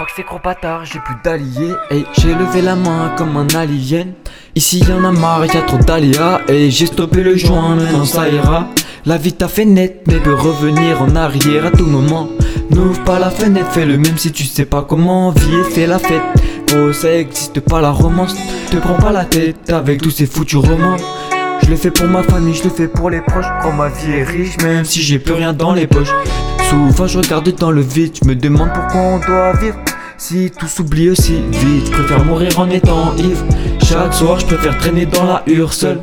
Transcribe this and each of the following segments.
Fuck ces gros bâtards, j'ai plus d'alliés. Et j'ai levé la main comme un alien. Ici y'en a marre, y'a trop d'aléas. Et j'ai stoppé le joint, maintenant ça ira. La vie t'a fait net, mais peut revenir en arrière à tout moment. N'ouvre pas la fenêtre, fais le même si tu sais pas comment vivre, fais la fête. Oh, ça existe pas la romance. Te prends pas la tête avec tous ces foutus romans. Je le fais pour ma famille, je le fais pour les proches. Quand ma vie est riche, même si j'ai plus rien dans les poches. Souvent je regarde dans le vide, je me demande pourquoi on doit vivre. Si tout s'oublie aussi vite, préfère mourir en étant ivre. Chaque soir, je préfère traîner dans la hure seul.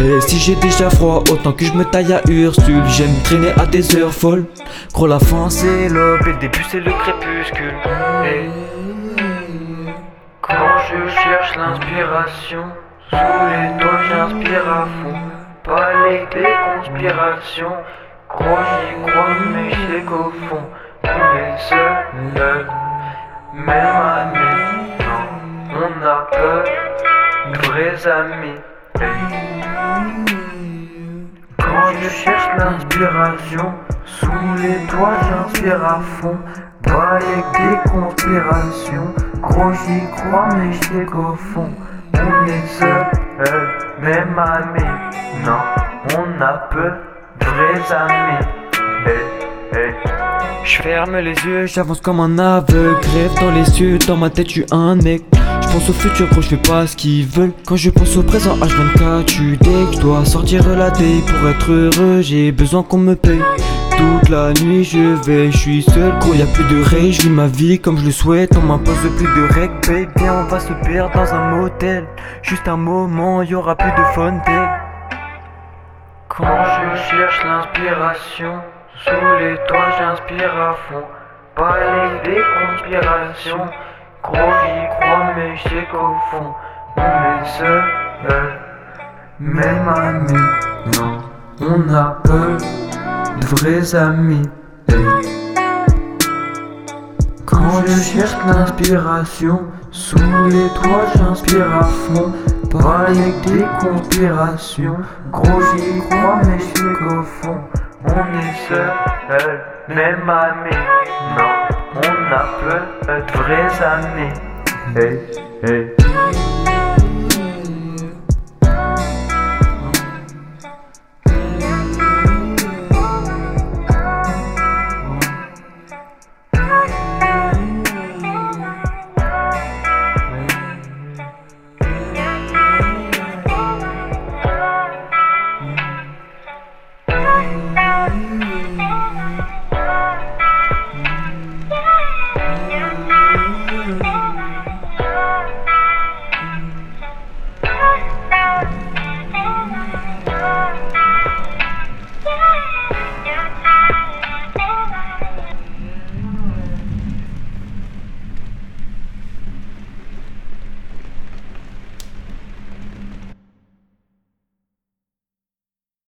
Et si j'ai déjà froid, autant que je me taille à Ursule. J'aime traîner à des heures folles. Gros, la fin c'est l'aube et le début c'est le crépuscule. Et quand je cherche l'inspiration, sous les doigts j'inspire à fond. Pas les des conspirations. Crois, j'y crois, mais je qu'au fond, on est seul. Même non, on a peur. De vrais amis. Quand je cherche l'inspiration, sous les doigts j'inspire à fond. Pas des conspirations, gros j'y crois mais je sais qu'au fond on est seul, même amis. Non, on a peu de vrais amis. Hey, hey. Je ferme les yeux, j'avance comme un aveugle, rêve dans les cieux, dans ma tête suis un mec. Je pense au futur, gros, je fais pas ce qu'ils veulent. Quand je pense au présent, H24, tu dès je dois sortir la tête pour être heureux. J'ai besoin qu'on me paye. Toute la nuit je vais, je suis seul, gros, y a plus de règles, je vis ma vie comme je le souhaite, on m'impose plus de règles, baby, on va se perdre dans un motel. Juste un moment, y aura plus de fontaine. Quand je cherche l'inspiration, sous les toits j'inspire à fond. Pas les des conspirations, gros j'y crois mais je qu'au fond on est seul. Même amis, non, on a peu de vrais amis. Quand je cherche l'inspiration, sous les toits j'inspire à fond. Pas avec des conspirations, gros j'y crois mais je qu'au fond on est seul, même amis. Non, on a peu de vrais amis. Hey, hey.